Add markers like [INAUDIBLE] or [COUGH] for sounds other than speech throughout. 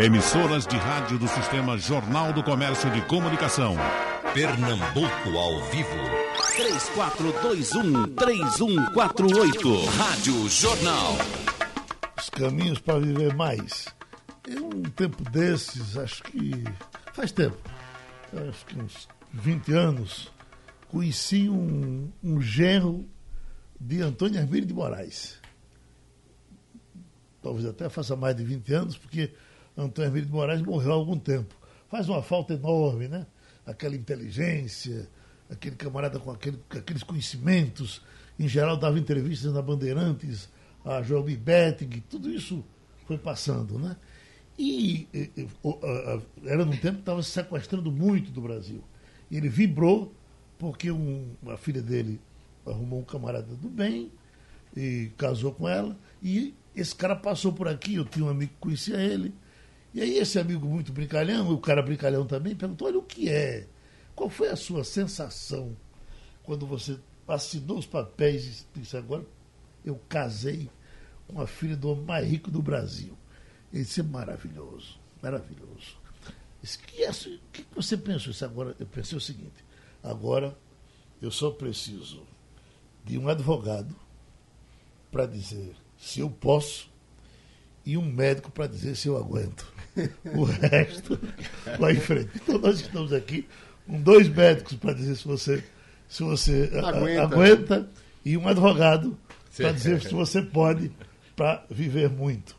Emissoras de rádio do Sistema Jornal do Comércio de Comunicação. Pernambuco ao vivo. 3421-3148. Rádio Jornal. Os caminhos para viver mais. Eu, um tempo desses, acho que. Faz tempo. Acho que uns 20 anos. Conheci um, um genro de Antônio Hermílio de Moraes. Talvez até faça mais de 20 anos, porque Antônio Hermílio de Moraes morreu há algum tempo. Faz uma falta enorme, né? Aquela inteligência, aquele camarada com, aquele, aqueles conhecimentos. Em geral, dava entrevistas na Bandeirantes, a Joelmi Betting, tudo isso foi passando, né? E, e, e era num tempo que estava se sequestrando muito do Brasil. E ele vibrou porque um, a filha dele arrumou um camarada do bem e casou com ela. E esse cara passou por aqui, eu tinha um amigo que conhecia ele. E aí esse amigo muito brincalhão, o cara brincalhão também, perguntou, olha o que é? Qual foi a sua sensação quando você assinou os papéis e disse, agora eu casei com a filha do homem mais rico do Brasil. Ele disse, maravilhoso, maravilhoso. Que é, o que você pensou? Isso agora, eu pensei o seguinte, agora eu só preciso de um advogado para dizer se eu posso e um médico para dizer se eu aguento. O resto vai em frente. Então nós estamos aqui com dois médicos para dizer se você, se você aguenta, aguenta e um advogado para dizer se você pode para viver muito.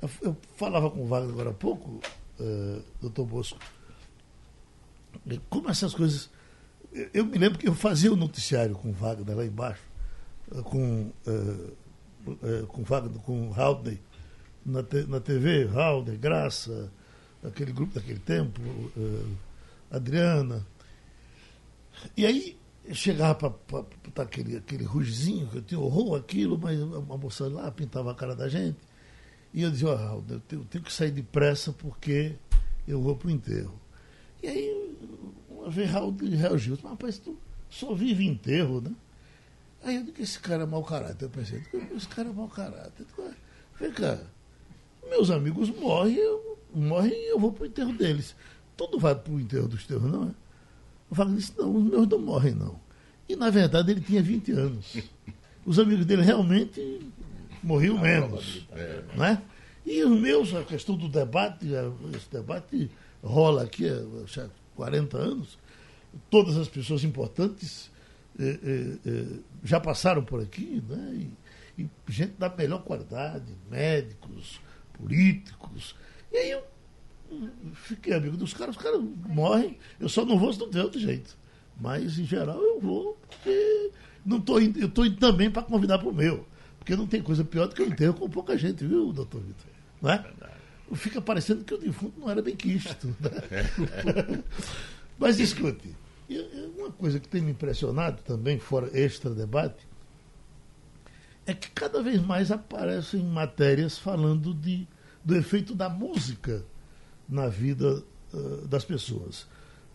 Eu, eu, falava com o Wagner agora há pouco, uh, doutor Bosco, como essas coisas. Eu me lembro que eu fazia o um noticiário com o Wagner lá embaixo, com, uh, uh, com Wagner, com Haldney, na, na TV, Halder, Graça, aquele grupo daquele tempo, uh, Adriana. E aí chegava para botar aquele, aquele rugizinho, que eu tinha horror aquilo, mas uma moça lá pintava a cara da gente. E eu dizia, oh, eu eu tenho que sair depressa porque eu vou para o enterro. E aí, uma vez Raul reagiu, mas rapaz, tu só vive enterro, né? Aí eu disse, esse cara é mau caráter. Eu pensei, esse cara é mau caráter. Vem cá, meus amigos morrem, eu, morrem e eu vou para o enterro deles. Todo vai para o enterro dos teus, não é? O Wagner disse, não, os meus não morrem, não. E, na verdade, ele tinha 20 anos. Os amigos dele realmente morriam menos. Né? E os meus, a questão do debate, esse debate rola aqui há 40 anos. Todas as pessoas importantes eh, eh, eh, já passaram por aqui, né? E, e gente da melhor qualidade, médicos, políticos. E aí eu fiquei amigo dos caras, os caras morrem, eu só não vou se não tem outro jeito. Mas, em geral, eu vou porque não tô eu estou indo também para convidar para o meu. Porque não tem coisa pior do que eu enterro com pouca gente, viu, doutor Vitor? Não é? Fica parecendo que o defunto não era bem quisto. Né? [LAUGHS] Mas escute, uma coisa que tem me impressionado também, fora extra debate, é que cada vez mais aparecem matérias falando de, do efeito da música na vida uh, das pessoas.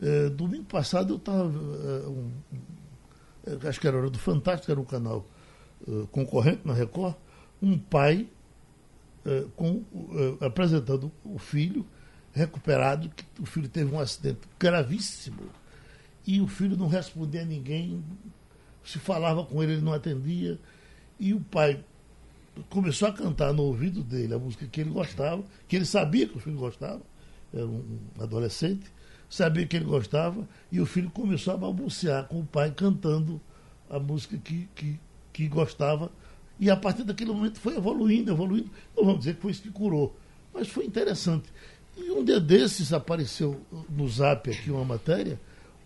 Uh, domingo passado eu estava. Uh, um, acho que era hora do Fantástico, era um canal concorrente na Record, um pai com, apresentando o filho recuperado, que o filho teve um acidente gravíssimo e o filho não respondia a ninguém, se falava com ele, ele não atendia e o pai começou a cantar no ouvido dele a música que ele gostava, que ele sabia que o filho gostava, era um adolescente, sabia que ele gostava, e o filho começou a balbuciar com o pai cantando a música que, que, que gostava. E a partir daquele momento foi evoluindo, evoluindo. Não vamos dizer que foi isso que curou, mas foi interessante. E um dia desses apareceu no zap aqui uma matéria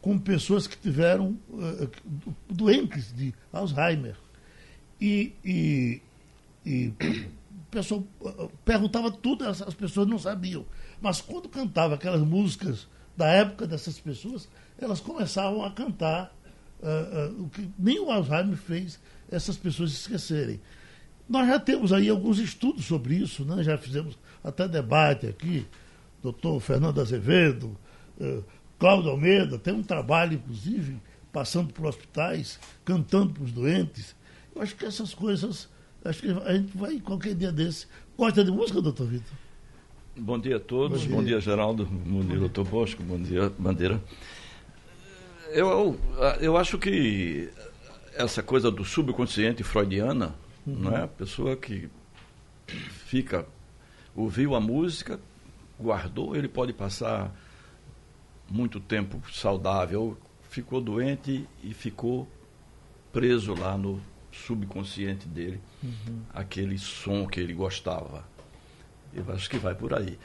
com pessoas que tiveram uh, doentes de Alzheimer. E, e, e o pessoal perguntava tudo, as, as pessoas não sabiam. Mas quando cantava aquelas músicas da época dessas pessoas, elas começavam a cantar uh, uh, o que nem o Alzheimer fez essas pessoas esquecerem. Nós já temos aí alguns estudos sobre isso, né? já fizemos até debate aqui, doutor Fernando Azevedo, uh, Cláudio Almeida, tem um trabalho, inclusive, passando por hospitais, cantando para os doentes. Eu acho que essas coisas, acho que a gente vai qualquer dia desse. Gosta de música, doutor Vitor? Bom dia a todos, bom dia, bom dia Geraldo, bom dia, doutor Bosco, bom dia, Bandeira. Eu, eu acho que essa coisa do subconsciente freudiana, uhum. não é? A pessoa que fica, ouviu a música, guardou, ele pode passar muito tempo saudável, ficou doente e ficou preso lá no subconsciente dele, uhum. aquele som que ele gostava. Eu acho que vai por aí.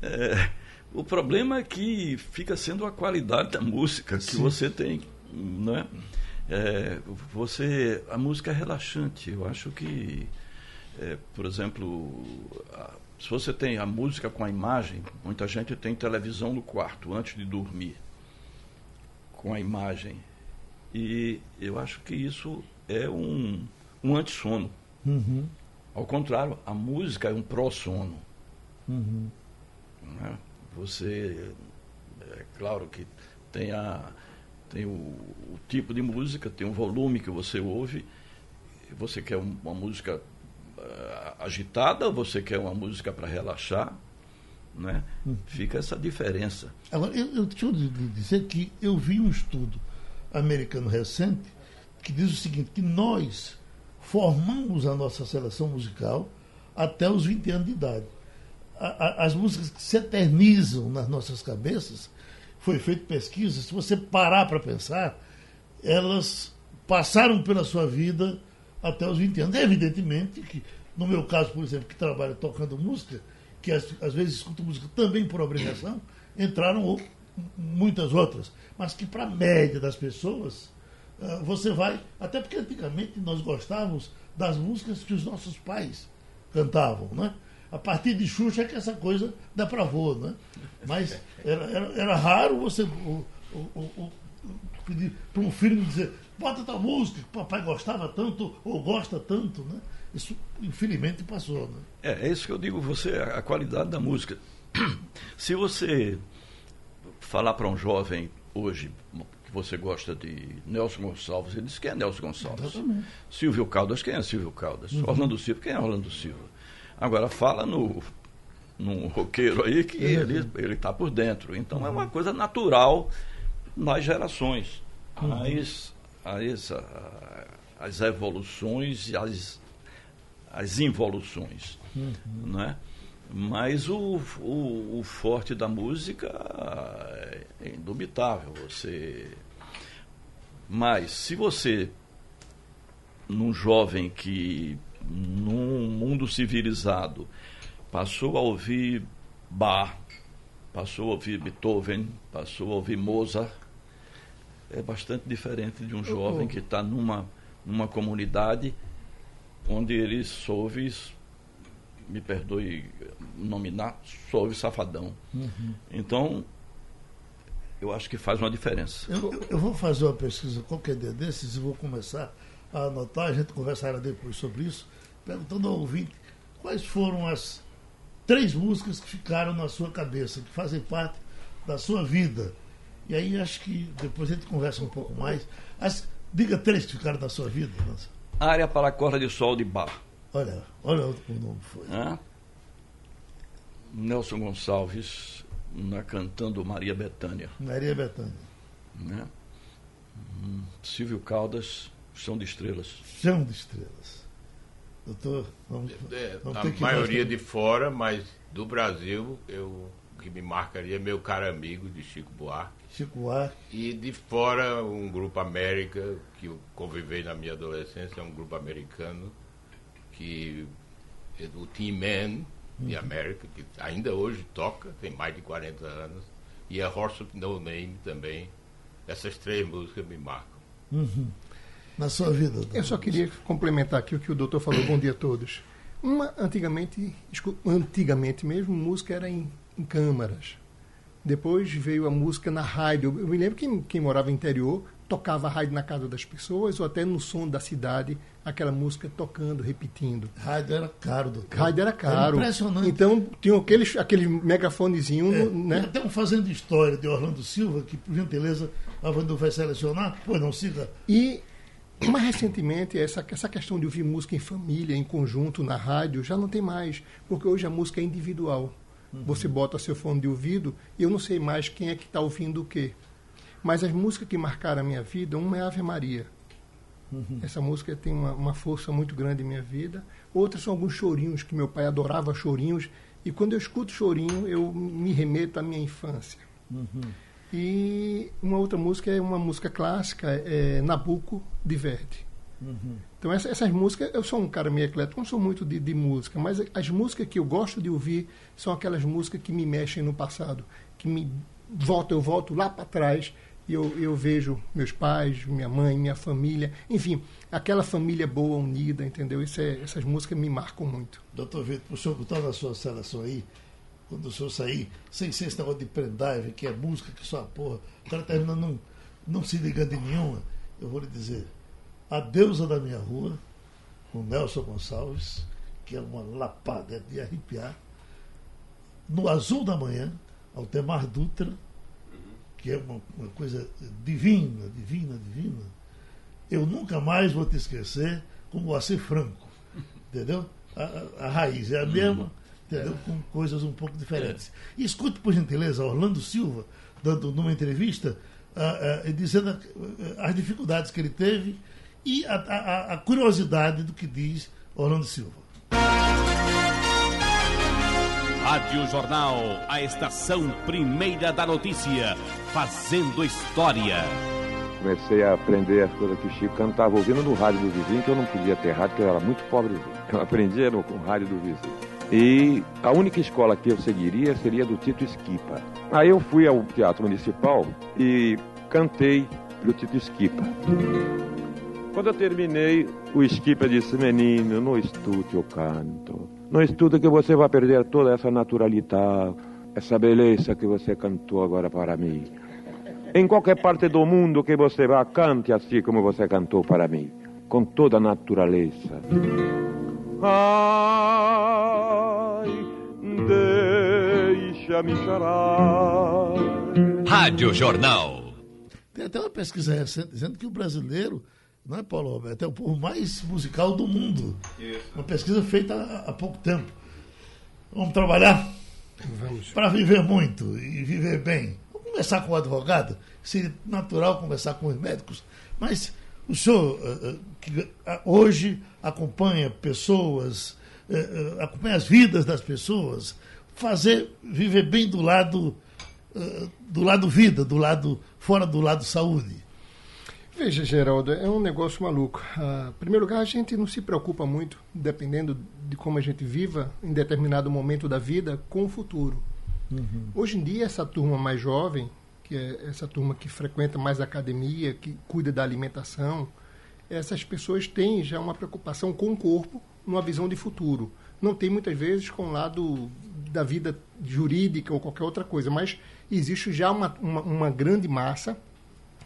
É, o problema é que fica sendo a qualidade da música que Sim. você tem, não é? é? você, a música é relaxante. Eu acho que, é, por exemplo, a, se você tem a música com a imagem, muita gente tem televisão no quarto antes de dormir, com a imagem. E eu acho que isso é um, um antissono. Uhum. Ao contrário, a música é um pró-sono. Uhum. Né? Você, é claro que tem, a, tem o, o, tipo de música, tem o volume que você ouve. Você quer uma música uh, agitada, você quer uma música para relaxar. Né? Uhum. Fica essa diferença. Agora, eu, eu deixa eu dizer que eu vi um estudo americano recente que diz o seguinte, que nós formamos a nossa seleção musical até os 20 anos de idade as músicas que se eternizam nas nossas cabeças, foi feita pesquisa, se você parar para pensar, elas passaram pela sua vida até os 20 anos. É evidentemente que, no meu caso, por exemplo, que trabalho tocando música, que às, às vezes escuto música também por obrigação, entraram muitas outras. Mas que para a média das pessoas, uh, você vai. Até porque antigamente nós gostávamos das músicas que os nossos pais cantavam, né? a partir de Xuxa é que essa coisa dá vô, né? Mas era, era, era raro você o, o, o, pedir para um filho dizer, bota tua música, que o papai gostava tanto ou gosta tanto, né? Isso, infelizmente, passou, né? É, é isso que eu digo você, a qualidade da música. [CLEARS THROAT] Se você falar para um jovem hoje que você gosta de Nelson Gonçalves, ele diz quem é Nelson Gonçalves. Exatamente. Silvio Caldas, quem é Silvio Caldas? Uhum. Orlando Silva, quem é Orlando Silva? Agora, fala no, num roqueiro aí que uhum. ele está por dentro. Então, uhum. é uma uhum. coisa natural nas gerações. Uhum. As, as, evoluções e as, as involuções. Uhum. Né? Mas o, o, o, forte da música é indubitável. Você... Mas se você, num jovem que num mundo civilizado, passou a ouvir Bach, passou a ouvir Beethoven, passou a ouvir Mozart, é bastante diferente de um jovem que está numa, numa comunidade onde ele soube, me perdoe nominar, soube safadão. Uhum. Então, eu acho que faz uma diferença. Eu, eu, vou fazer uma pesquisa qualquer dia desses e vou começar a anotar, a gente conversará depois sobre isso perguntando ao ouvinte quais foram as três músicas que ficaram na sua cabeça, que fazem parte da sua vida. E aí acho que depois a gente conversa um pouco mais. As, diga três que ficaram na sua vida, Lança. Área para a corda de sol de Bar. Olha, olha o nome foi. É? Nelson Gonçalves na, cantando Maria Bethânia. Maria Bethânia. Né? Hum, Silvio Caldas, Chão de Estrelas. Chão de Estrelas. Doutor, vamos, é, vamos a maioria de fora, mas do Brasil, eu que me marcaria é meu caro amigo de Chico Buarque. Chico Buarque. E de fora, um grupo América, que eu convivei na minha adolescência, é um grupo americano, que é do Team Man de uhum. América, que ainda hoje toca, tem mais de 40 anos, e a Horse of No Name também. Essas três músicas me marcam. Uhum na sua vida? Doutor? Eu só queria complementar aqui o que o doutor falou. Bom dia a todos. Uma, antigamente, antigamente mesmo, música era em, em câmaras. Depois veio a música na rádio. Eu me lembro que quem morava no interior tocava rádio na casa das pessoas ou até no som da cidade, aquela música tocando, repetindo. Rádio era caro, doutor. Rádio era caro. Era impressionante. Então, tinha aquele, aquele megafonezinho, é, né? Até um Fazendo História de Orlando Silva, que, por gentileza, a Vandu vai selecionar. Pois não, siga. E mais recentemente, essa, essa questão de ouvir música em família, em conjunto, na rádio, já não tem mais, porque hoje a música é individual. Uhum. Você bota seu fone de ouvido e eu não sei mais quem é que está ouvindo o quê. Mas as músicas que marcaram a minha vida, uma é Ave Maria. Uhum. Essa música tem uma, uma, força muito grande em minha vida. Outras são alguns chorinhos, que meu pai adorava chorinhos. E quando eu escuto chorinho, eu me remeto à minha infância. Uhum. E uma outra música é uma música clássica, é Nabucco de Verdi. Uhum. Então essa, essas músicas, eu sou um cara meio eclético, não sou muito de, de, música, mas as músicas que eu gosto de ouvir são aquelas músicas que me mexem no passado, que me volto, eu volto lá para trás e eu, eu vejo meus pais, minha mãe, minha família, enfim, aquela família boa, unida, entendeu? É, essas músicas me marcam muito. Doutor Vitor, o senhor botar na sua seleção aí, quando o senhor sair, sem ser esse negócio de pendrive, que é música, que só a porra, o cara termina não, não se ligando em nenhuma, eu vou lhe dizer, A Deusa da Minha Rua, com Nelson Gonçalves, que é uma lapada de arrepiar, No Azul da Manhã, Altemar Dutra, que é uma, uma coisa divina, divina, divina, eu nunca mais vou te esquecer como você Franco, entendeu? A, a, raiz é a mesma, entendeu? É. Com coisas um pouco diferentes. E escute, por gentileza, Orlando Silva, dando numa entrevista, uh, uh, dizendo as dificuldades que ele teve e a, a, a curiosidade do que diz Orlando Silva. Rádio Jornal, a estação primeira da notícia, fazendo história. Comecei a aprender as coisas que o Chico cantava ouvindo no rádio do vizinho, que eu não podia ter rádio, porque eu era muito pobrezinho. [LAUGHS] Eu aprendia no, com o rádio do vizinho. E a única escola que eu seguiria seria do Tito Esquipa. Aí eu fui ao Teatro Municipal e cantei do Tito Esquipa. Quando eu terminei, o Esquipa disse: Menino, não estude o canto. Não estude que você vai perder toda essa naturalidade, essa beleza que você cantou agora para mim. Em qualquer parte do mundo que você vá, cante assim como você cantou para mim, com toda a natureza. Ai, deixa-me chorar. Rádio Jornal. Tem até uma pesquisa recente dizendo que o brasileiro, não é, Paulo Roberto, é o povo mais musical do mundo. Isso. Uma pesquisa feita há, pouco tempo. Vamos trabalhar para viver muito e viver bem. Vamos conversar com o advogado, seria natural conversar com os médicos, mas o senhor, eh, eh, que ah, hoje acompanha pessoas, eh, acompanha as vidas das pessoas, fazer, viver bem do lado, do lado vida, do lado, fora do lado saúde. Veja, Geraldo, é um negócio maluco. Ah, em primeiro lugar, a gente não se preocupa muito, dependendo de como a gente viva em determinado momento da vida, com o futuro. Uhum. Hoje em dia, essa turma mais jovem que é essa turma que frequenta mais academia, que cuida da alimentação, essas pessoas têm já uma preocupação com o corpo, numa visão de futuro. Não tem muitas vezes com o lado da vida jurídica ou qualquer outra coisa, mas existe já uma, uma, uma grande massa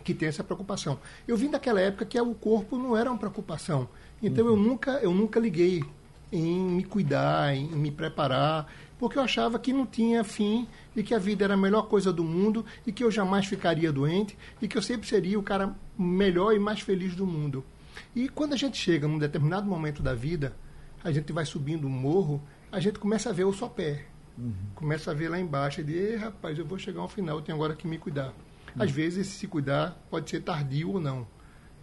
que tem essa preocupação. Eu vim daquela época que o corpo não era uma preocupação. Então uhum. eu nunca eu nunca liguei em me cuidar, em me preparar, porque eu achava que não tinha fim e que a vida era a melhor coisa do mundo e que eu jamais ficaria doente e que eu sempre seria o cara melhor e mais feliz do mundo. E quando a gente chega num determinado momento da vida, a gente vai subindo um morro, a gente começa a ver o sopé. Uhum. Começa a ver lá embaixo e diz, rapaz, eu vou chegar ao final, eu tenho agora que me cuidar. Às vezes, se cuidar pode ser tardio ou não.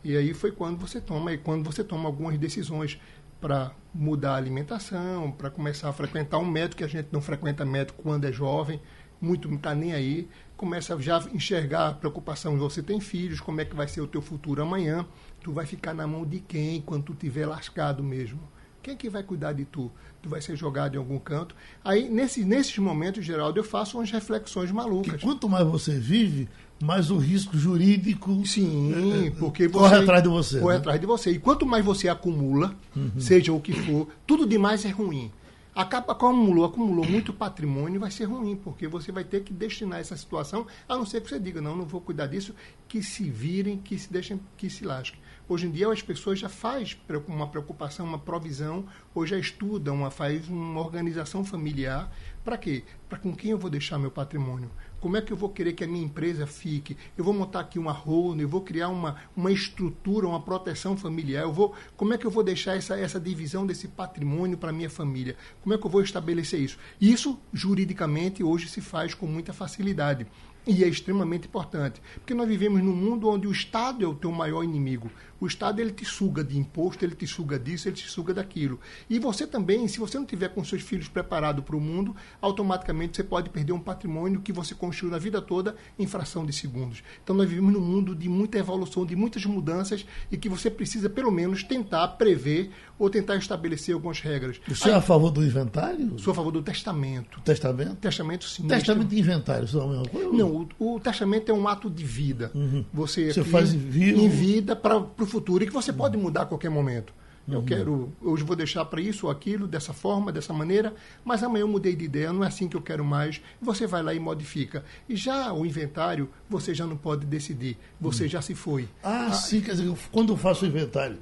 E aí foi quando você toma, e quando você toma algumas decisões para mudar a alimentação, para começar a frequentar um médico que a gente não frequenta médico quando é jovem, muito não está nem aí, começa já a enxergar a preocupação de você tem filhos, como é que vai ser o teu futuro amanhã, tu vai ficar na mão de quem quando tu tiver lascado mesmo? Quem que vai cuidar de tu? Tu vai ser jogado em algum canto. Aí, nesse, nesses momentos, Geraldo, eu faço umas reflexões malucas. Que quanto mais você vive, mais o risco jurídico Sim, é, porque você, corre atrás de você. Corre né? atrás de você. E quanto mais você acumula, uhum. seja o que for, tudo demais é ruim. Acaba acumulou, acumulou muito patrimônio, vai ser ruim, porque você vai ter que destinar essa situação, a não ser que você diga, não, não vou cuidar disso, que se virem, que se deixem, que se lasquem. Hoje em dia as pessoas já faz uma preocupação, uma provisão, ou já estudam, uma, faz uma organização familiar Para quê? Para com quem eu vou deixar meu patrimônio? Como é que eu vou querer que a minha empresa fique? Eu vou montar aqui uma holding, eu vou criar uma, uma estrutura, uma proteção familiar. Eu vou, como é que eu vou deixar essa, essa divisão desse patrimônio para minha família? Como é que eu vou estabelecer isso? Isso, juridicamente, hoje se faz com muita facilidade. E é extremamente importante, porque nós vivemos num mundo onde o Estado é o teu maior inimigo. O Estado ele te suga de imposto, ele te suga disso, ele te suga daquilo. E você também, se você não tiver com seus filhos preparados para o mundo, automaticamente você pode perder um patrimônio que você construiu na vida toda em fração de segundos. Então nós vivemos num mundo de muita evolução, de muitas mudanças e que você precisa pelo menos tentar prever ou tentar estabelecer algumas regras. Você Aí, é a favor do inventário? Sou a favor do testamento. Testamento? Testamento sim. Testamento e inventário são a mesma coisa? Não, o, o testamento é um ato de vida. Uhum. Você, você faz em vida para o futuro e que você pode mudar a qualquer momento. Eu quero, hoje vou deixar para isso ou aquilo, dessa forma, dessa maneira, mas amanhã eu mudei de ideia, não é assim que eu quero mais. Você vai lá e modifica. E já o inventário, você já não pode decidir, você já se foi. Ah, ah, sim, quer dizer, quando eu faço o inventário,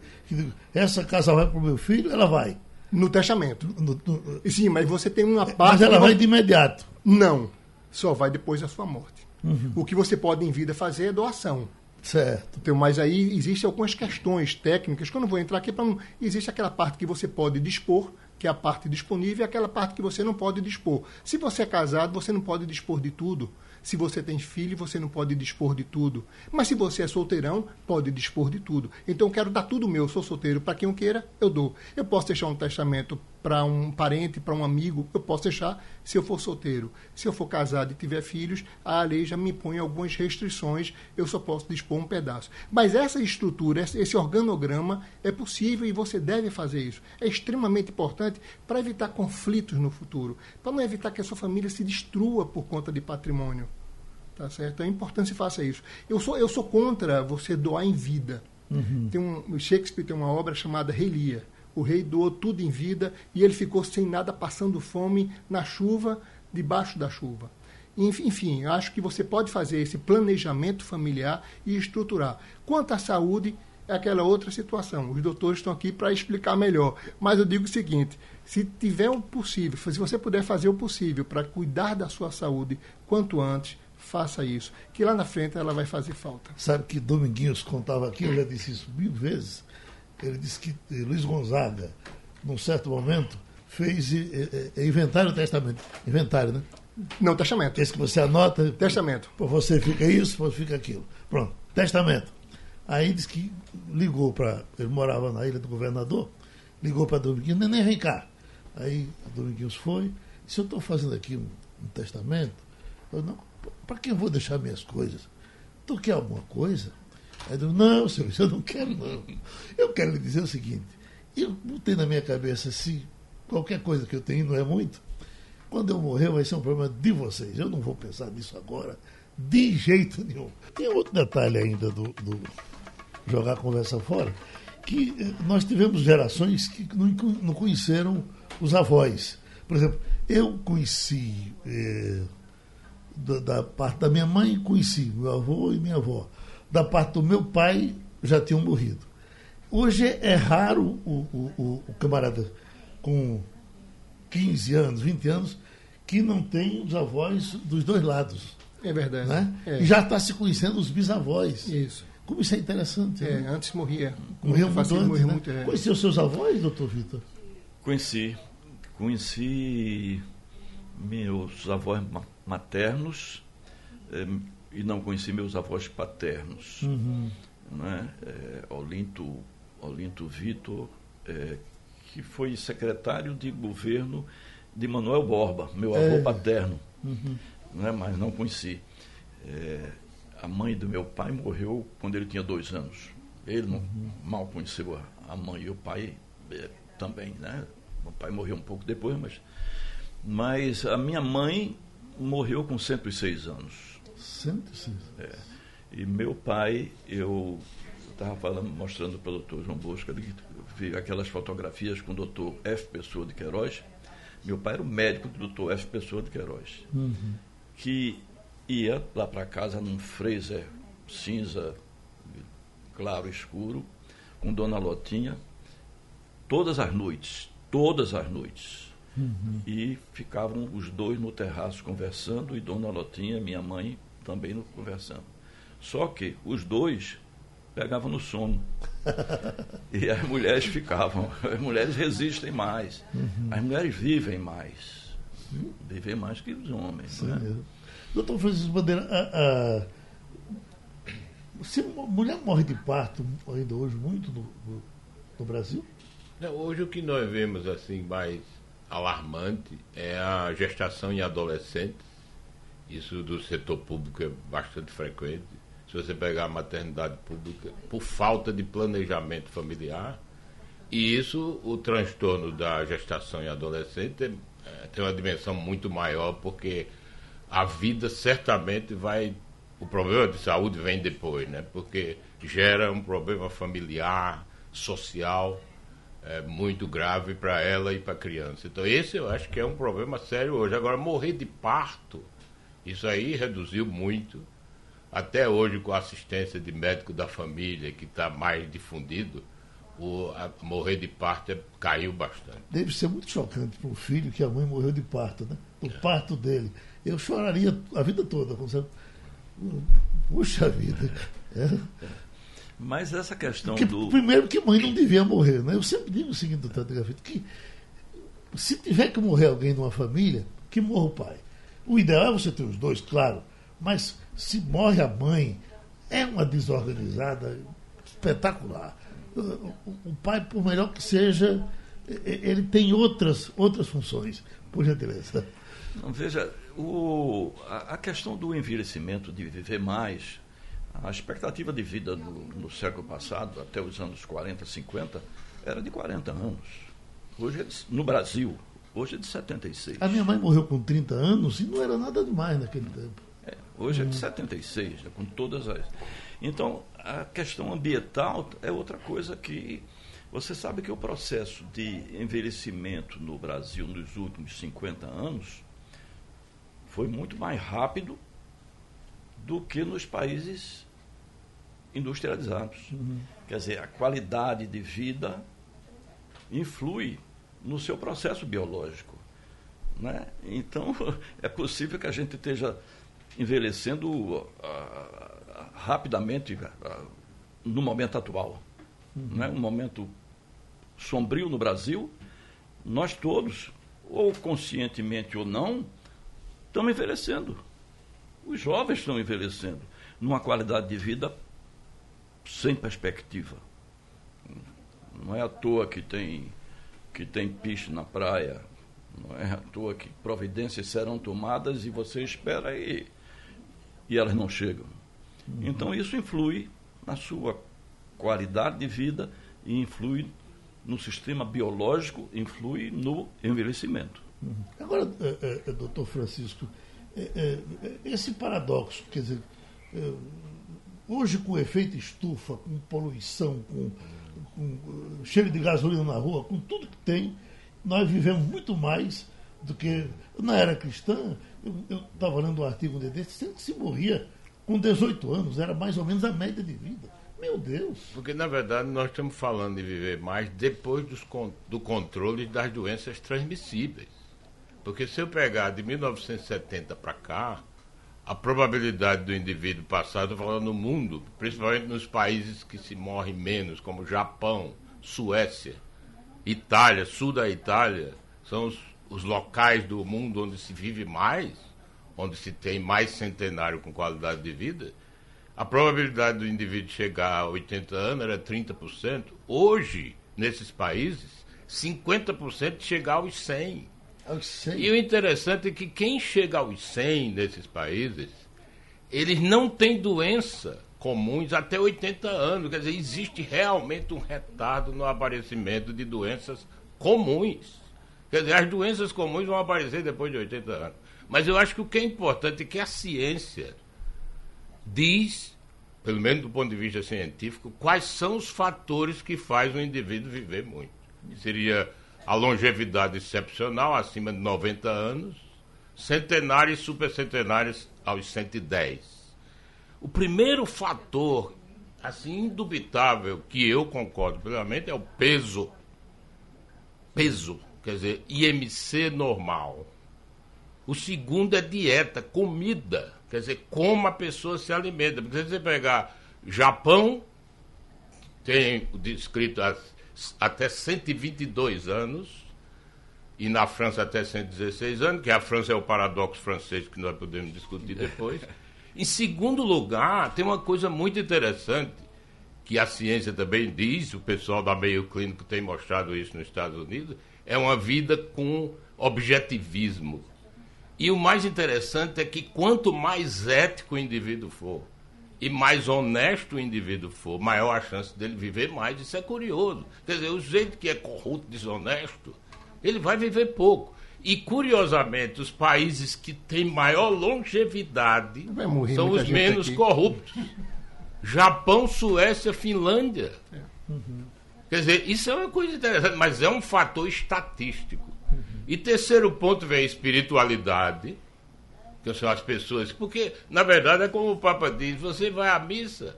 essa casa vai para o meu filho, ela vai. No testamento. No, no, sim, mas você tem uma parte. Mas ela vai de imediato. Não, só vai depois da sua morte. Uhum. O que você pode em vida fazer é doação. Certo. Então, mas aí existem algumas questões técnicas que eu não vou entrar aqui para não. Existe aquela parte que você pode dispor, que é a parte disponível, e aquela parte que você não pode dispor. Se você é casado, você não pode dispor de tudo. Se você tem filho, você não pode dispor de tudo. Mas se você é solteirão, pode dispor de tudo. Então eu quero dar tudo meu. Eu sou solteiro. Para quem eu queira, eu dou. Eu posso deixar um testamento para um parente, para um amigo. Eu posso deixar se eu for solteiro. Se eu for casado e tiver filhos, a lei já me impõe algumas restrições. Eu só posso dispor um pedaço. Mas essa estrutura, esse organograma é possível e você deve fazer isso. É extremamente importante para evitar conflitos no futuro, para não evitar que a sua família se destrua por conta de patrimônio. Tá certo? É importante que você faça isso. Eu sou, eu sou contra você doar em vida. Uhum. Tem um, Shakespeare tem uma obra chamada Rei Lear. O rei doou tudo em vida e ele ficou sem nada, passando fome na chuva, debaixo da chuva. Enfim, acho que você pode fazer esse planejamento familiar e estruturar. Quanto à saúde, é aquela outra situação. Os doutores estão aqui para explicar melhor. Mas eu digo o seguinte: se tiver o possível, se você puder fazer o possível para cuidar da sua saúde quanto antes, faça isso, que lá na frente ela vai fazer falta. Sabe que Dominguinhos contava aqui, eu já disse isso mil vezes, ele disse que eh, Luiz Gonzaga, num certo momento, fez eh, eh, inventário testamento. Inventário, né? Não, testamento. Esse que você anota. Testamento. Por você fica isso, você fica aquilo. Pronto, testamento. Aí disse que ligou para. Ele morava na ilha do governador, ligou para Dominguinhos, nem vem cá. Aí Dominguinhos foi, disse, eu estou fazendo aqui um, um testamento. Eu não, para que eu vou deixar minhas coisas? Tu quer alguma coisa? Aí eu não, senhor, eu não quero não. Eu quero lhe dizer o seguinte, eu botei na minha cabeça, se qualquer coisa que eu tenho não é muito, quando eu morrer vai ser um problema de vocês. Eu não vou pensar nisso agora, de jeito nenhum. Tem outro detalhe ainda do, do jogar a conversa fora, que eh, nós tivemos gerações que não, não conheceram os avós. Por exemplo, eu conheci eh, da, da, parte da minha mãe, conheci meu avô e minha avó. Da parte do meu pai, já tinham morrido. Hoje é raro o, o, o camarada com 15 anos, 20 anos, que não tem os avós dos dois lados. É verdade. Né? É. E já está se conhecendo os bisavós. Isso. Como isso é interessante. É, né? Antes morria. Morria muito antes. Morria né? muito, é. Conheceu os seus avós, doutor Vitor? Conheci. Conheci meus avós maternos eh, e não conheci meus avós paternos. Uhum. Né? É, Olinto, Olinto Vitor, é, que foi secretário de governo de Manuel Borba, meu avô é. paterno, uhum. né? mas não conheci. É, a mãe do meu pai morreu quando ele tinha dois anos. Ele não, uhum. mal conheceu a, a, mãe e o pai é, também, né? O pai morreu um pouco depois, mas mas a minha mãe morreu com 106 anos. 106? É. E meu pai, eu estava falando, mostrando para o doutor João Bosco, ele vi aquelas fotografias com o doutor F. Pessoa de Queiroz. Meu pai era o médico do doutor F. Pessoa de Queiroz, uhum. que ia lá para casa num freezer cinza, claro, escuro, com Dona Lotinha, todas as noites, todas as noites Uhum. E ficavam os dois no terraço conversando e Dona Lotinha, minha mãe, também no, conversando. Só que os dois pegavam no sono. [LAUGHS] e as mulheres ficavam. As mulheres resistem mais. Uhum. As mulheres vivem mais. Vivem mais que os homens. Sim, né? Doutor Francisco Bandeira, a, a, se mulher morre de parto ainda hoje muito no, no, no Brasil? Não, hoje o que nós vemos assim mais alarmante é a gestação em adolescentes. Isso do setor público é bastante frequente. Se você pegar a maternidade pública, por falta de planejamento familiar, e isso, o transtorno da gestação em adolescente é, tem uma dimensão muito maior, porque a vida certamente vai. O problema de saúde vem depois, né? Porque gera um problema familiar, social, é, muito grave para ela e para a criança. Então, esse eu acho que é um problema sério hoje. Agora, morrer de parto, isso aí reduziu muito. Até hoje, com a assistência de médico da família, que está mais difundido, o morrer de parto é, caiu bastante. Deve ser muito chocante para o filho que a mãe morreu de parto, né? O parto dele. Eu choraria a vida toda. Puxa vida. É. Mas essa questão que, do. Primeiro que mãe não devia morrer, né? Eu sempre digo o seguinte, doutor Gafito, que se tiver que morrer alguém numa família, que morra o pai. O ideal é você ter os dois, claro. Mas se morre a mãe, é uma desorganizada espetacular. O pai, por melhor que seja, ele tem outras, outras funções, por gentileza. Não, veja, o, a, a questão do envelhecimento, de viver mais, a expectativa de vida no, século passado, até os anos 40, 50, era de 40 anos. Hoje, no Brasil, hoje é de 76. A minha mãe morreu com 30 anos e não era nada demais naquele tempo. É, hoje hum. é de 76, com todas as. Então, a questão ambiental é outra coisa que. Você sabe que o processo de envelhecimento no Brasil nos últimos 50 anos foi muito mais rápido do que nos países industrializados. Uhum. Quer dizer, a qualidade de vida influi no seu processo biológico. Né? Então, [LAUGHS] é possível que a gente esteja envelhecendo uh, rapidamente uh, no momento atual. Uhum. Né? Um momento sombrio no Brasil. Nós todos, ou conscientemente ou não, estamos envelhecendo. Os jovens estão envelhecendo numa qualidade de vida sem perspectiva. Não é à toa que tem, que tem piche na praia, não é à toa que providências serão tomadas e você espera e, e elas não chegam. Uhum. Então isso influi na sua qualidade de vida e influi no sistema biológico, influi no envelhecimento. Uhum. Agora, é, é, doutor Francisco, é, esse paradoxo, quer dizer, Hoje, com efeito estufa, com poluição, com, com cheiro de gasolina na rua, com tudo que tem, nós vivemos muito mais do que. Na era cristã, eu estava lendo um artigo um desse, sempre se morria com 18 anos, era mais ou menos a média de vida. Meu Deus! Porque, na verdade, nós estamos falando de viver mais depois dos, do controle das doenças transmissíveis. Porque se eu pegar de 1970 para cá, a probabilidade do indivíduo passar, estou falando no mundo, principalmente nos países que se morre menos, como Japão, Suécia, Itália, sul da Itália, são os, os locais do mundo onde se vive mais, onde se tem mais centenário com qualidade de vida, a probabilidade do indivíduo chegar a 80 anos era 30%. Hoje, nesses países, 50% chegar aos 100%. E o interessante é que quem chega aos 100 nesses países, eles não têm doença comuns até 80 anos. Quer dizer, existe realmente um retardo no aparecimento de doenças comuns. Quer dizer, as doenças comuns vão aparecer depois de 80 anos. Mas eu acho que o que é importante é que a ciência diz, pelo menos do ponto de vista científico, quais são os fatores que faz o indivíduo viver muito. Seria a longevidade excepcional, acima de 90 anos, centenários e supercentenários aos 110. O primeiro fator, assim, indubitável, que eu concordo plenamente, é o peso. Peso. quer dizer, IMC normal. O segundo é dieta, comida, quer dizer, como a pessoa se alimenta. Porque se você pegar Japão, tem descrito até 122 anos, e na França até 116 anos, que a França é o paradoxo francês que nós podemos discutir depois. [LAUGHS] em segundo lugar, tem uma coisa muito interessante, que a ciência também diz, o pessoal da meio clínico tem mostrado isso nos Estados Unidos, é uma vida com objetivismo. E o mais interessante é que quanto mais ético o indivíduo for, e mais honesto o indivíduo for, maior a chance dele viver mais. Isso é curioso. Quer dizer, o jeito que é corrupto, desonesto, ele vai viver pouco. E, curiosamente, os países que têm maior longevidade são os menos aqui. corruptos. Japão, Suécia, Finlândia. É. Uhum. Quer dizer, isso é uma coisa interessante, mas é um fator estatístico. Uhum. E terceiro ponto vem a espiritualidade, são as pessoas. Porque, na verdade, é como o Papa diz: você vai à missa,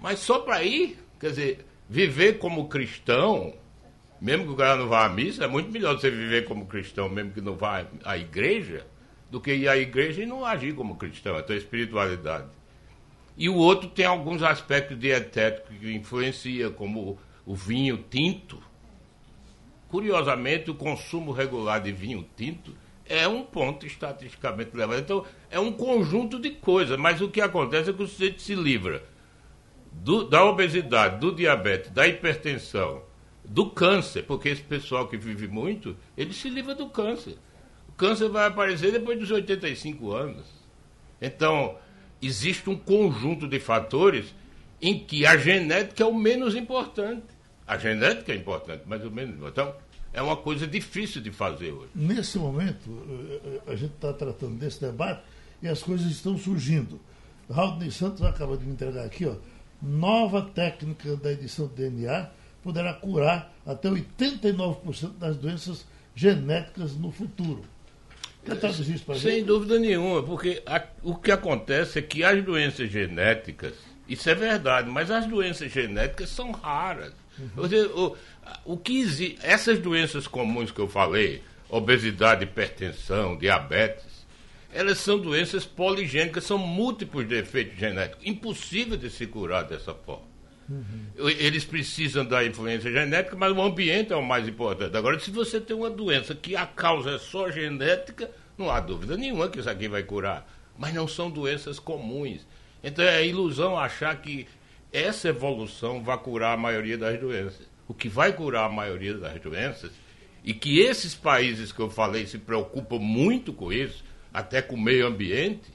mas só para ir. Quer dizer, viver como cristão mesmo que o cara não vá à missa, é muito melhor você viver como cristão, mesmo que não vá à igreja, do que ir à igreja e não agir como cristão, é a tua espiritualidade. E o outro tem alguns aspectos dietéticos que influencia, como o vinho tinto. Curiosamente, o consumo regular de vinho tinto é um ponto estatisticamente levado. Então, é um conjunto de coisas, mas o que acontece é que o sujeito se livra do, da obesidade, do diabetes, da hipertensão, do câncer, porque esse pessoal que vive muito, ele se livra do câncer. O câncer vai aparecer depois dos 85 anos. Então, existe um conjunto de fatores em que a genética é o menos importante. A genética é importante, mas o menos. Então, é uma coisa difícil de fazer hoje. Nesse momento, eh, eh, a gente está tratando desse debate e as coisas estão surgindo. Raul Santos acaba de me entregar aqui, ó, nova técnica da edição do DNA poderá curar até 89% das doenças genéticas no futuro. Sem gente? dúvida nenhuma, porque a, o que acontece é que as doenças genéticas, isso é verdade, mas as doenças genéticas são raras. Uhum. Seja, o, o que existe, essas doenças comuns que eu falei, obesidade, hipertensão, diabetes, elas são doenças poligênicas, são múltiplos defeitos genéticos, impossível de se curar dessa forma. Uhum. Eles precisam da influência genética, mas o ambiente é o mais importante. Agora, se você tem uma doença que a causa é só genética, não há dúvida nenhuma que isso aqui vai curar. Mas não são doenças comuns. Então é ilusão achar que essa evolução vai curar a maioria das doenças. O que vai curar a maioria das doenças, e que esses países que eu falei se preocupam muito com isso, até com o meio ambiente,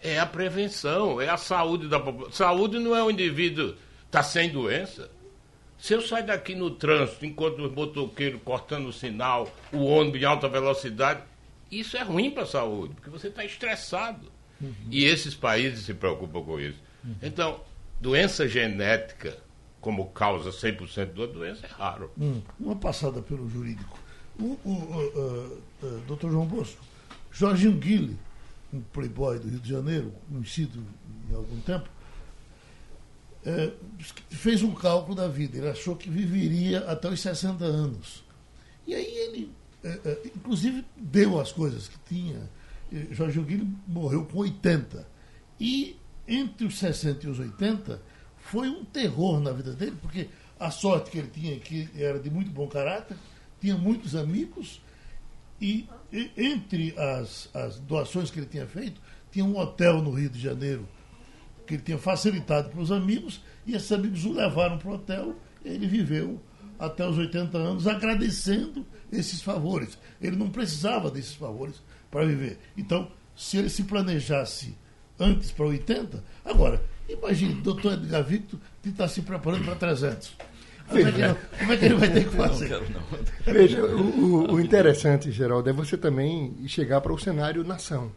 é a prevenção, é a saúde da população. Saúde não é o indivíduo está sem doença. Se eu sair daqui no trânsito, enquanto os motoqueiros cortando o sinal, o ônibus em alta velocidade, isso é ruim para a saúde, porque você está estressado. Uhum. E esses países se preocupam com isso. Uhum. Então, doença genética como causa 100% da doença é raro. Hum, uma passada pelo jurídico. O, o uh, uh, doutor João Bosco, Jorginho Guille, um playboy do Rio de Janeiro, conhecido em algum tempo, é, fez um cálculo da vida. Ele achou que viveria até os 60 anos. E aí ele, é, é, inclusive, deu as coisas que tinha. Jorge Guilherme morreu com 80. E entre os 60 e os 80 foi um terror na vida dele, porque a sorte que ele tinha que era de muito bom caráter, tinha muitos amigos, e, e entre as, as doações que ele tinha feito, tinha um hotel no Rio de Janeiro que ele tinha facilitado para os amigos, e esses amigos o levaram para o hotel, ele viveu até os 80 anos agradecendo esses favores. Ele não precisava desses favores para viver. Então, se ele se planejasse antes para 80, agora, imagine, doutor Edgar Victor que está se preparando para 300. Como é, que, como é, que, ele vai ter que fazer? Não, não. Veja, o, o interessante, Geraldo, é você também chegar para o cenário nação.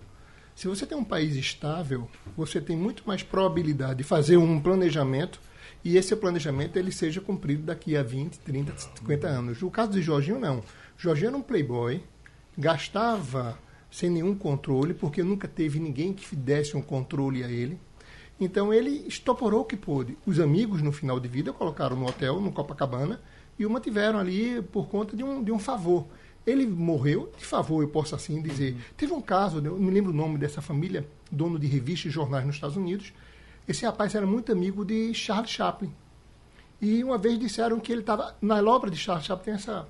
Se você tem um país estável, você tem muito mais probabilidade de fazer um planejamento e esse planejamento ele seja cumprido daqui a 20, 30, 50 anos. No caso de Jorginho, não. Jorginho era um playboy, gastava sem nenhum controle, porque nunca teve ninguém que desse um controle a ele. Então ele estoporou o que pôde. Os amigos, no final de vida, colocaram no hotel, no Copacabana, e o mantiveram ali por conta de um, de um favor. Ele morreu de favor, eu posso assim dizer. Teve um caso, eu não me lembro o nome dessa família, dono de revistas e jornais nos Estados Unidos. Esse rapaz era muito amigo de Charles Chaplin. E uma vez disseram que ele estava. Na obra de Charles Chaplin tem essa,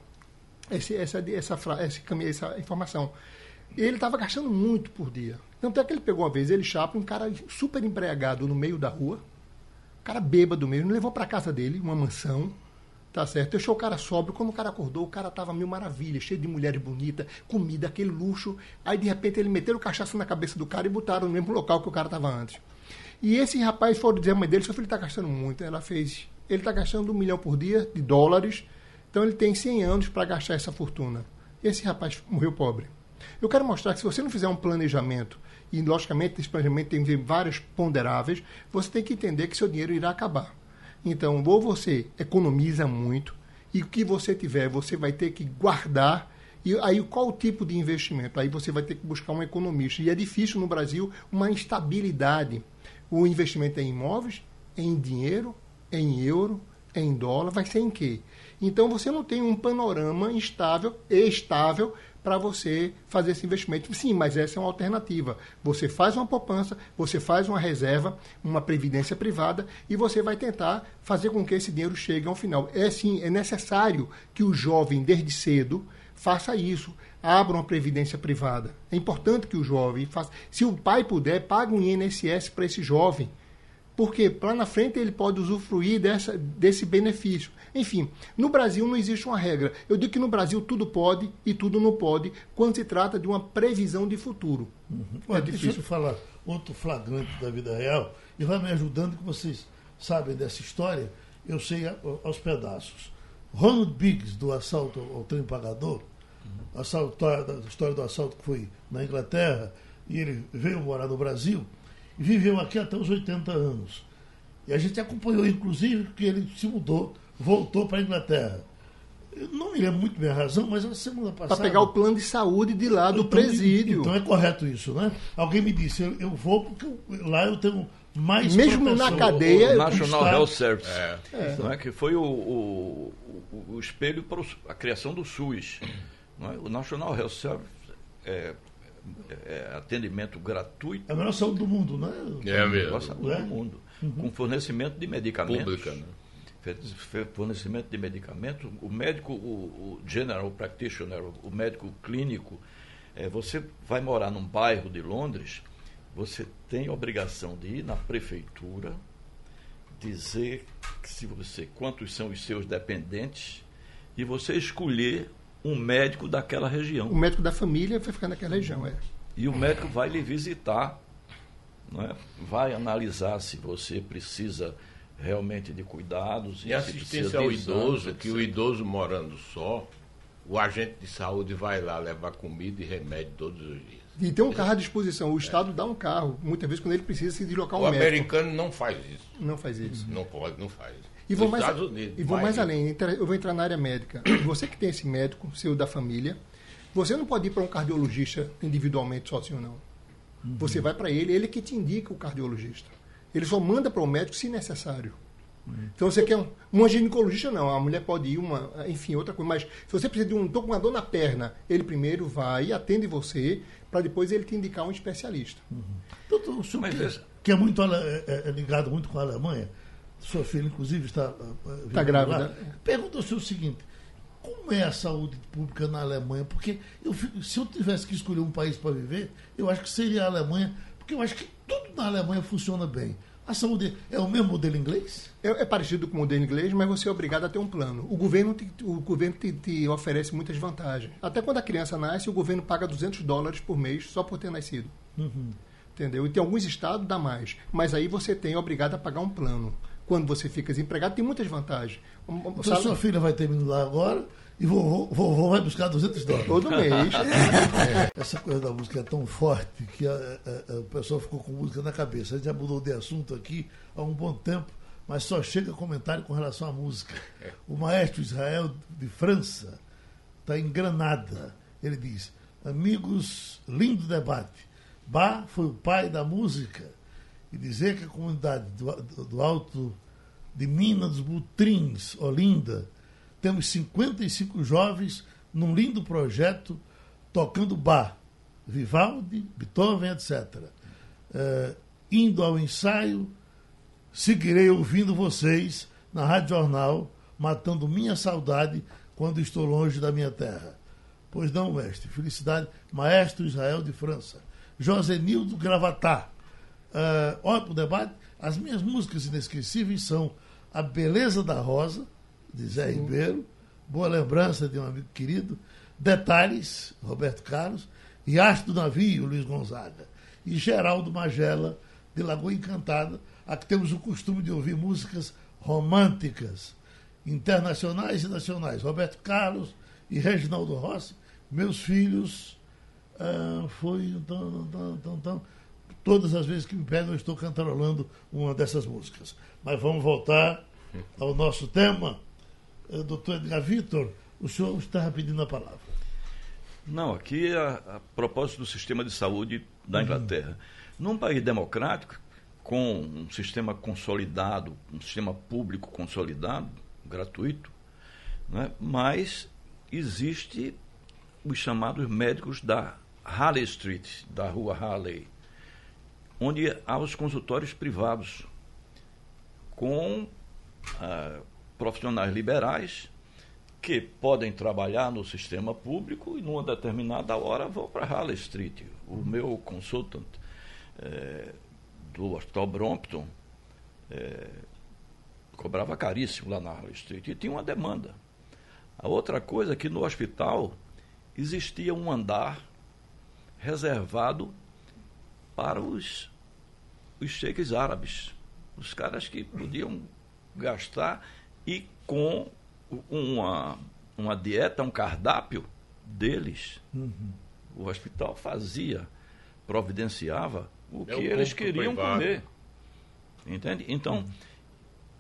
esse, essa, essa, essa, essa, essa informação. Ele estava gastando muito por dia. Tanto é que ele pegou uma vez, ele Chaplin, um cara super embriagado no meio da rua, um cara bêbado mesmo, levou para casa dele, uma mansão, Tá certo. Deixou o cara sóbrio. Quando o cara acordou, o cara tava mil maravilhas, cheio de mulheres bonitas, comida, aquele luxo. Aí, de repente, ele meteram cachaça na cabeça do cara e botaram no mesmo local que o cara tava antes. E esse rapaz foi dizer à mãe dele, seu filho tá gastando muito. Ela fez, ele tá gastando um milhão por dia de dólares. Então, ele tem 100 anos para gastar essa fortuna. Esse rapaz morreu pobre. Eu quero mostrar que se você não fizer um planejamento, e logicamente esse planejamento tem vários ponderáveis, você tem que entender que seu dinheiro irá acabar. Então, ou você economiza muito, e o que você tiver, você vai ter que guardar. E aí, qual o tipo de investimento? Aí você vai ter que buscar um economista. E é difícil no Brasil uma instabilidade. O investimento é em imóveis, em dinheiro, em euro, em dólar, vai ser em quê? Então você não tem um panorama estável, estável para você fazer esse investimento. Sim, mas essa é uma alternativa. Você faz uma poupança, você faz uma reserva, uma previdência privada e você vai tentar fazer com que esse dinheiro chegue ao final. É sim, é necessário que o jovem desde cedo faça isso, abra uma previdência privada. É importante que o jovem faça. Se o pai puder, pague um INSS para esse jovem porque lá na frente ele pode usufruir dessa, desse benefício. Enfim, no Brasil não existe uma regra. Eu digo que no Brasil tudo pode e tudo não pode quando se trata de uma previsão de futuro. Uhum. É Deixa eu falar outro flagrante da vida real e vai me ajudando que vocês sabem dessa história, eu sei aos pedaços. Ronald Biggs, do assalto ao trem pagador, assalto, a história do assalto que foi na Inglaterra, e ele veio morar no Brasil, viveu aqui até os 80 anos. E a gente acompanhou, inclusive, que ele se mudou, voltou para a Inglaterra. Eu não me lembro muito bem a razão, mas na semana passada. Para pegar o plano de saúde de lá do então, presídio. Então é correto isso, né? Alguém me disse, eu, eu vou porque eu, lá eu tenho mais Mesmo proteção. na cadeia. O National Health Service. É. É. Não é? Que foi o, o, o, o espelho para a criação do SUS. Não é? O National Health Service é, é, atendimento gratuito. É a melhor saúde do mundo, né? É mesmo. A melhor saúde é? do mundo. Uhum. Com fornecimento de medicamentos. Pública, né? Fornecimento de medicamentos. O médico, o, o general practitioner, o médico clínico, é, você vai morar num bairro de Londres, você tem a obrigação de ir na prefeitura, dizer se você quantos são os seus dependentes e você escolher um médico daquela região. O médico da família vai ficar naquela região, é. E o médico vai lhe visitar, é? vai analisar se você precisa realmente de cuidados. E assistência ao idoso, que o idoso morando só, o agente de saúde vai lá levar comida e remédio todos os dias. E tem um carro à disposição. O Estado é. dá um carro, muitas vezes, quando ele precisa se deslocar um o médico. O americano não faz isso. Não faz isso. Não pode, não faz. E vou, mais, Unidos, e vou mais além, eu vou entrar na área médica. [CLEARS THROAT] Você que tem esse médico, seu da família, você não pode ir para um cardiologista individualmente sozinho, não. Uhum. Você vai para ele, ele que te indica o cardiologista. Ele só manda para o médico se necessário. Uhum. Então você quer um, uma ginecologista, não. A mulher pode ir, uma, enfim, outra coisa. Mas se você precisa de um. Estou com uma dor na perna, ele primeiro vai e atende você, para depois ele te indicar um especialista. Uhum. Doutor, o senhor que, que, é muito é, é, é ligado muito com a Alemanha, sua filha, inclusive, está, está grávida. Pergunta o senhor o seguinte: como é a saúde pública na Alemanha? Porque eu, se eu tivesse que escolher um país para viver, eu acho que seria a Alemanha, porque eu acho que tudo na Alemanha funciona bem. A saúde é o mesmo modelo inglês? É, é parecido com o modelo inglês, mas você é obrigado a ter um plano. O governo, te, o governo te, te, oferece muitas vantagens. Até quando a criança nasce, o governo paga 200 dólares por mês só por ter nascido. Uhum. Entendeu? E tem alguns estados dá mais. Mas aí você tem obrigado a pagar um plano quando você fica desempregado, tem muitas vantagens. Então, Sabe? sua filha vai terminar agora e vovô, vovô vai buscar 200 dólares. Todo mês. [LAUGHS] Essa coisa da música é tão forte que a, a, a, o pessoal ficou com música na cabeça. A gente já mudou de assunto aqui há um bom tempo, mas só chega comentário com relação à música. O maestro Israel de França está em Granada. Ele diz: Amigos, lindo debate. Bach foi o pai da música e dizer que a comunidade do, do, Alto de Minas Butrins, Olinda, temos 55 jovens num lindo projeto tocando bar, Vivaldi, Beethoven, etc. É, indo ao ensaio, seguirei ouvindo vocês na Rádio Jornal, matando minha saudade quando estou longe da minha terra. Pois não, mestre. Felicidade, maestro Israel de França. Josenildo Gravatar. Uh, ótimo debate. As minhas músicas inesquecíveis são A Beleza da Rosa, de Zé Sim. Ribeiro, Boa Lembrança de um amigo querido, Detalhes, Roberto Carlos, e Arte do Navio, Luiz Gonzaga, e Geraldo Magela, de Lagoa Encantada. Aqui temos o costume de ouvir músicas românticas, internacionais e nacionais. Roberto Carlos e Reginaldo Rossi, meus filhos, uh, foi. Tão, tão, tão, tão, todas as vezes que me pegam, eu estou cantarolando uma dessas músicas. Mas vamos voltar ao nosso tema. Uh, doutor Edgar Vitor, o senhor estava pedindo a palavra. Não, aqui é a, a propósito do sistema de saúde da uhum. Inglaterra. Num país democrático, com um sistema consolidado, um sistema público consolidado, gratuito, né? mas existe os chamados médicos da Harley Street, da rua Harley, onde há os consultórios privados com ah, profissionais liberais que podem trabalhar no sistema público e numa determinada hora vão para Harley Street. O meu consultant é, do Hospital Brompton é, cobrava caríssimo lá na Harley Street e tinha uma demanda. A outra coisa é que no hospital existia um andar reservado para os, os cheques árabes, os caras que podiam gastar e com uma, uma dieta, um cardápio deles, uhum. o hospital fazia, providenciava o é que o eles queriam comer. Entende? Então, uhum.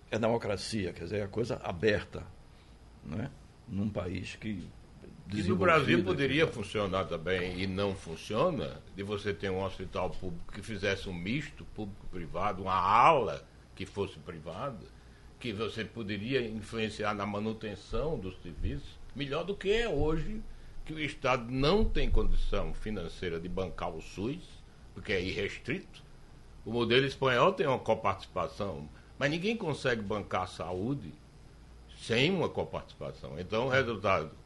é democracia, quer dizer, é coisa aberta, né? num país que que no Brasil poderia funcionar também e não funciona, de você ter um hospital público que fizesse um misto público-privado, uma ala que fosse privada, que você poderia influenciar na manutenção dos serviços, melhor do que é hoje, que o Estado não tem condição financeira de bancar o SUS, porque é irrestrito. O modelo espanhol tem uma coparticipação, mas ninguém consegue bancar a saúde sem uma coparticipação. Então, o resultado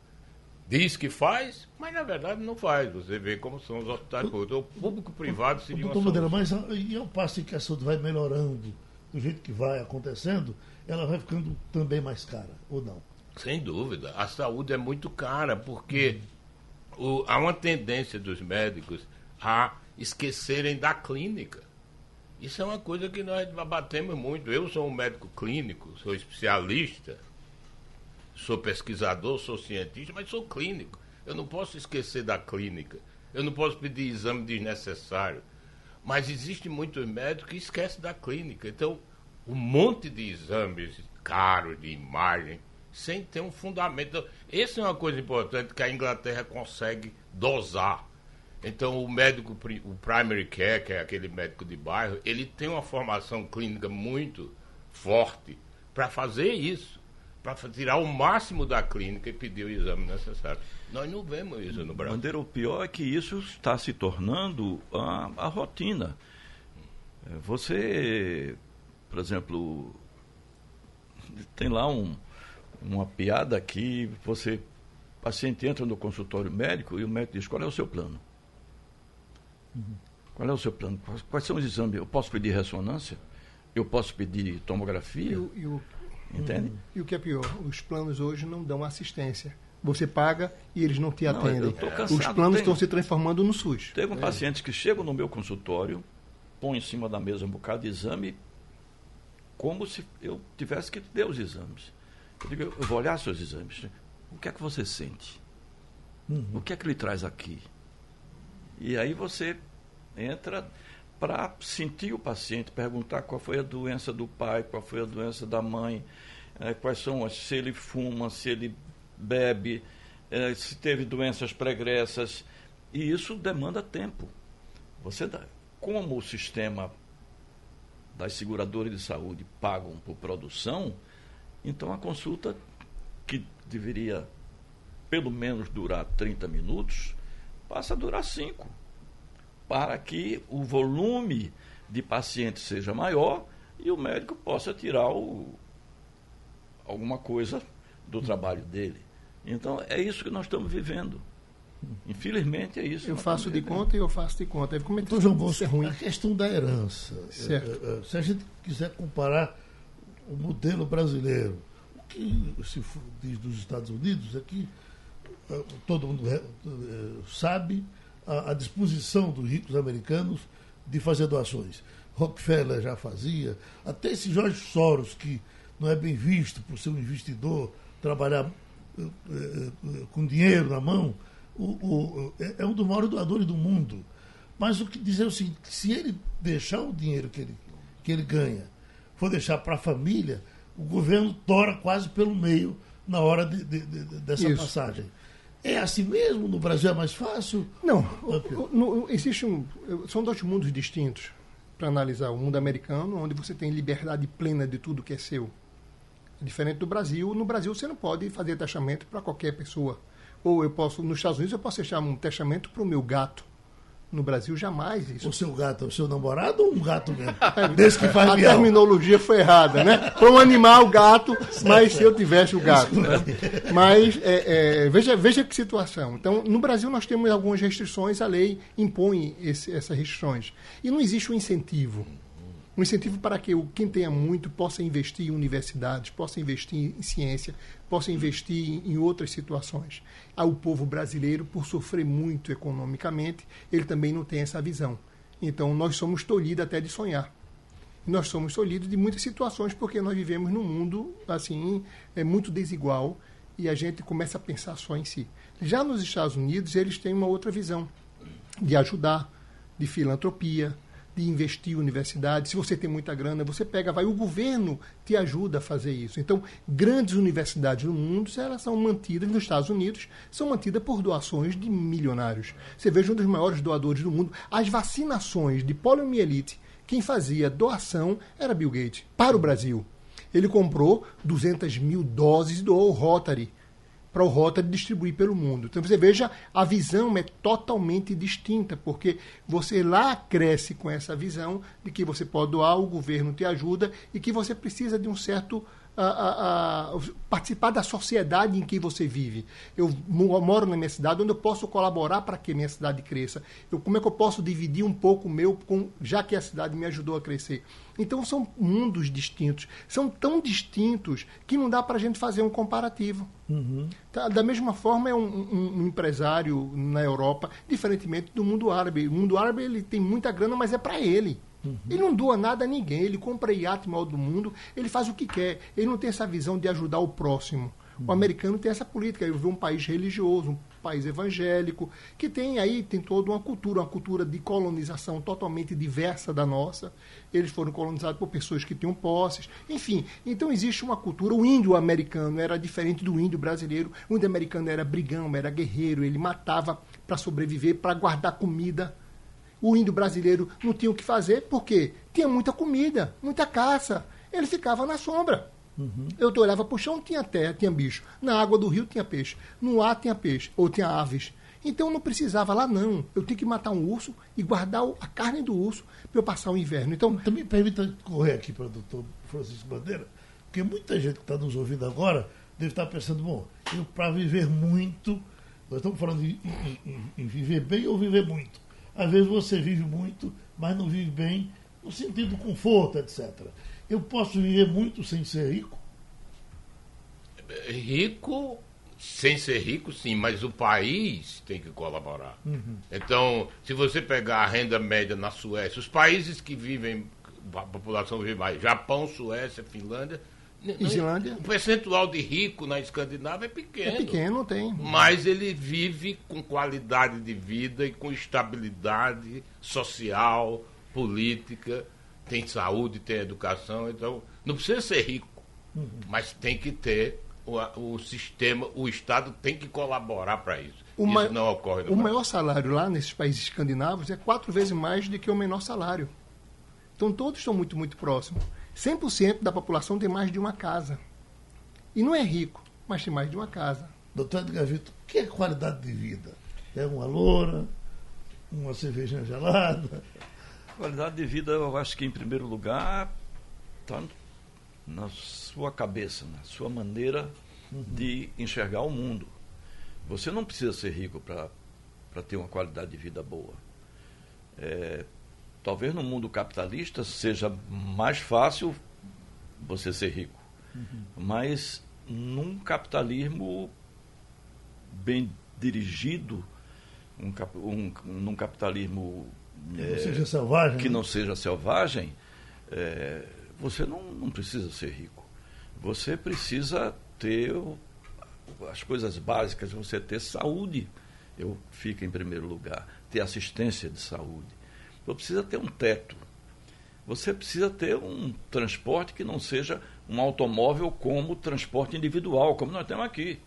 diz que faz, mas na verdade não faz. Você vê como são os hospitais públicos. O público-privado seria uma Madeira, mas e ao passo que a saúde vai melhorando do jeito que vai acontecendo, ela vai ficando também mais cara, ou não? Sem dúvida. A saúde é muito cara, porque o, há uma tendência dos médicos a esquecerem da clínica. Isso é uma coisa que nós batemos muito. Eu sou um médico clínico, sou especialista, sou pesquisador, sou cientista, mas sou clínico. Eu não posso esquecer da clínica. Eu não posso pedir exame desnecessário. Mas existe muitos médicos que esquecem da clínica. Então, um monte de exames caros, de imagem, sem ter um fundamento. Então, essa é uma coisa importante que a Inglaterra consegue dosar. Então, o médico, o primary care, que é aquele médico de bairro, ele tem uma formação clínica muito forte para fazer isso para tirar o máximo da clínica e pedir o exame necessário. Nós não vemos isso no Brasil. Bandeira, o pior é que isso está se tornando a, a rotina. É, você, por exemplo, tem lá um, uma piada que você, o paciente entra no consultório médico e o médico diz, qual é o seu plano? Uhum. Qual é o seu plano? Quais são os exames? Eu posso pedir ressonância? Eu posso pedir tomografia? E o, e o Entende? E o que é pior, os planos hoje não dão assistência. Você paga e eles não te atendem. Não, os planos estão se transformando no SUS. Teve um é. paciente que chega no meu consultório, põe em cima da mesa um bocado de exame, como se eu tivesse que ver os exames. Eu digo, eu vou olhar seus exames. O que é que você sente? Uhum. O que é que lhe traz aqui? E aí você entra para sentir o paciente, perguntar qual foi a doença do pai, qual foi a doença da mãe, é, quais são as, se ele fuma, se ele bebe, é, se teve doenças pregressas. E isso demanda tempo. Você dá, como o sistema das seguradoras de saúde pagam por produção, então a consulta que deveria pelo menos durar 30 minutos, passa a durar 5. Para que o volume de pacientes seja maior e o médico possa tirar o, alguma coisa do trabalho dele. Então, é isso que nós estamos vivendo. Infelizmente, é isso. Eu faço de conta e eu faço de conta. Como é que Então, João Bosco, é ruim? a questão da herança. Certo. É, é, Se a gente quiser comparar o modelo brasileiro, o que se diz dos Estados Unidos é que é, todo mundo é, é, sabe a, disposição dos ricos americanos de fazer doações. Rockefeller já fazia, até esse Jorge Soros, que não é bem visto por ser um investidor, trabalhar eh, eh, eh, com dinheiro na mão, o- o- é, é um dos maiores doadores do mundo. Mas o que dizer é o seguinte, se ele deixar o dinheiro que ele, que ele ganha, for deixar para a família, o governo tora quase pelo meio na hora de- de- de- dessa Isso. passagem. É assim mesmo? No Brasil é mais fácil? Não, é existe um, são dois mundos distintos para analisar. O mundo americano, onde você tem liberdade plena de tudo que é seu. Diferente do Brasil. No Brasil você não pode fazer testamento para qualquer pessoa. Ou eu posso, nos Estados Unidos, eu posso deixar um testamento para o meu gato. No Brasil, jamais isso. O seu gato o seu namorado ou um gato mesmo? [LAUGHS] Desse que faz A miau. terminologia foi errada, né? Foi um animal, gato, mas se eu tivesse o gato. né? Mas é, é, veja, veja que situação. Então, no Brasil nós temos algumas restrições, a lei impõe esse- essas restrições. E não existe um incentivo. Um incentivo para que o- quem tenha muito possa investir em universidades, possa investir em ciência, possa investir em, outras situações. Ah, o povo brasileiro, por sofrer muito economicamente, ele também não tem essa visão. Então, nós somos tolhidos até de sonhar. Nós somos tolhidos de muitas situações porque nós vivemos num mundo assim é muito desigual e a gente começa a pensar só em si. Já nos Estados Unidos eles têm uma outra visão de ajudar, de filantropia, de investir em universidade. Se você tem muita grana, você pega, vai, o governo te ajuda a fazer isso. Então, grandes universidades no mundo, elas são mantidas nos Estados Unidos, são mantidas por doações de milionários. Você veja um dos maiores doadores do mundo. As vacinações de poliomielite, quem fazia doação era Bill Gates, para o Brasil. Ele comprou 200 mil doses ao Rotary para o Rotary distribuir pelo mundo. Então você veja, a visão é totalmente distinta, porque você lá cresce com essa visão de que você pode doar, o governo te ajuda e que você precisa de um certo a, a- participar da sociedade em que você vive. Eu mo- moro na minha cidade, onde eu posso colaborar para que minha cidade cresça. Eu, como é que eu posso dividir um pouco o meu, com, já que a cidade me ajudou a crescer? Então são mundos distintos, são tão distintos que não dá para a gente fazer um comparativo. Tá, Da mesma forma, é um, um- um empresário na Europa, diferentemente do mundo árabe. O mundo árabe ele tem muita grana, mas é para ele. Ele não doa nada a ninguém, ele compra iate maior do mundo, ele faz o que quer. Ele não tem essa visão de ajudar o próximo. O americano tem essa política. Eu vi um país religioso, um país evangélico, que tem aí tem toda uma cultura, uma cultura de colonização totalmente diversa da nossa. Eles foram colonizados por pessoas que tinham posses. Enfim, então existe uma cultura. O índio americano era diferente do índio brasileiro. O índio americano era brigão, era guerreiro, ele matava para sobreviver, para guardar comida. O índio brasileiro não tinha o que fazer, porque tinha muita comida, muita caça. Ele ficava na sombra. Eu olhava para o chão, tinha terra, tinha bicho. Na água do rio tinha peixe. No ar tinha peixe, ou tinha aves. Então eu não precisava lá, não. Eu tinha que matar um urso e guardar a carne do urso para eu passar o inverno. Então, Também permita correr aqui para o doutor Francisco Bandeira, porque muita gente que está nos ouvindo agora deve estar pensando, bom, eu para viver muito, nós estamos falando em- em- em viver bem ou viver muito. Às vezes você vive muito, mas não vive bem no sentido do conforto, etc. Eu posso viver muito sem ser rico? Rico, sem ser rico, sim, mas o país tem que colaborar. Então, se você pegar a renda média na Suécia, os países que vivem, a população vive mais, Japão, Suécia, Finlândia, Islândia. o percentual de rico na Escandinávia é pequeno. é pequeno, não tem. Mas ele vive com qualidade de vida e com estabilidade social, política, tem saúde, tem educação, então não precisa ser rico, mas tem que ter o, o sistema, o Estado tem que colaborar para isso. O isso ma- não ocorre O Brasil. maior salário lá nesses países escandinavos é quatro vezes mais do que o menor salário. Então todos estão muito, muito próximos. 100% da população tem mais de uma casa. E não é rico. mas tem mais de uma casa. Doutor Edgar Vitor, o que é qualidade de vida? É uma loura, uma cervejinha gelada? Qualidade de vida, eu acho que em primeiro lugar está na sua cabeça, na sua maneira uhum. de enxergar o mundo. Você não precisa ser rico para ter uma qualidade de vida boa. É, talvez no mundo capitalista seja mais fácil você ser rico. Uhum. Mas num capitalismo bem dirigido, um, um, num capitalismo que não é, seja selvagem, que né? não seja selvagem é, você não, não precisa ser rico. Você precisa ter as coisas básicas, você ter saúde, eu fico em primeiro lugar, ter assistência de saúde. Você precisa ter um teto. Você precisa ter um transporte que não seja um automóvel como transporte individual, como nós temos aqui.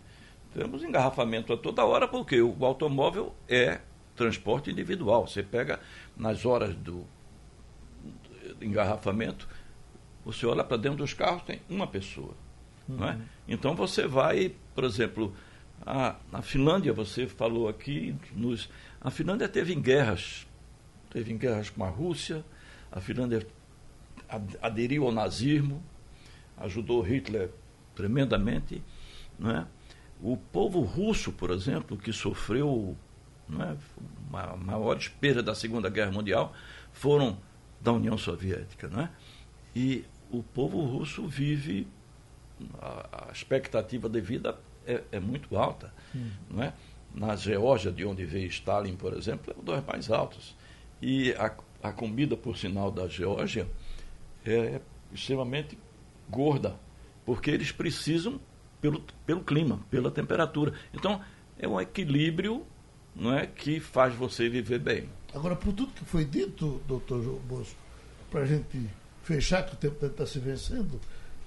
Temos engarrafamento a toda hora, porque o automóvel é transporte individual. Você pega nas horas do engarrafamento, você olha para dentro dos carros, tem uma pessoa. Uhum. É? Uhum. Então você vai, por exemplo, a, a Finlândia, você falou aqui, nos, a Finlândia teve em guerras, teve em guerras com a Rússia, a Finlândia aderiu ao nazismo, ajudou Hitler tremendamente. Não é? O povo russo, por exemplo, que sofreu não é, a maior perda da Segunda Guerra Mundial, foram da União Soviética. Não é? E o povo russo vive, a, a expectativa de vida é, é muito alta. Hum. Não é? Na Geórgia, de onde veio Stalin, por exemplo, é um dos mais altos. E a, a comida, por sinal, da Geórgia é extremamente gorda, porque eles precisam pelo, pelo clima, pela temperatura. Então, é um equilíbrio não é, que faz você viver bem. Agora, por tudo que foi dito, doutor João Bosco, para a gente fechar, que o tempo está se vencendo,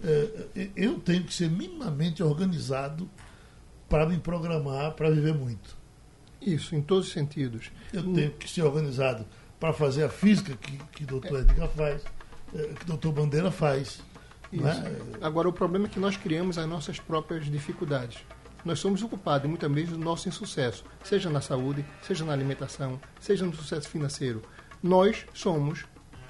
é, é, eu tenho que ser minimamente organizado para me programar para viver muito. Isso, em todos os sentidos. Eu tenho que ser organizado para fazer a física que, que o doutor. Edgar faz, é, que o doutor Bandeira faz. É? Agora, o problema é que nós criamos as nossas próprias dificuldades. Nós somos ocupados muitas vezes do nosso insucesso, seja na saúde, seja na alimentação, seja no sucesso financeiro. Nós somos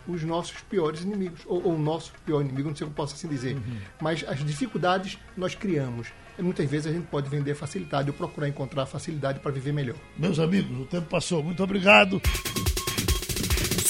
os nossos piores inimigos, ou, ou o nosso pior inimigo, não sei como posso assim dizer. Uhum. Mas as dificuldades nós criamos. E muitas vezes a gente pode vender facilidade ou procurar encontrar facilidade para viver melhor. Meus amigos, o tempo passou. Muito obrigado.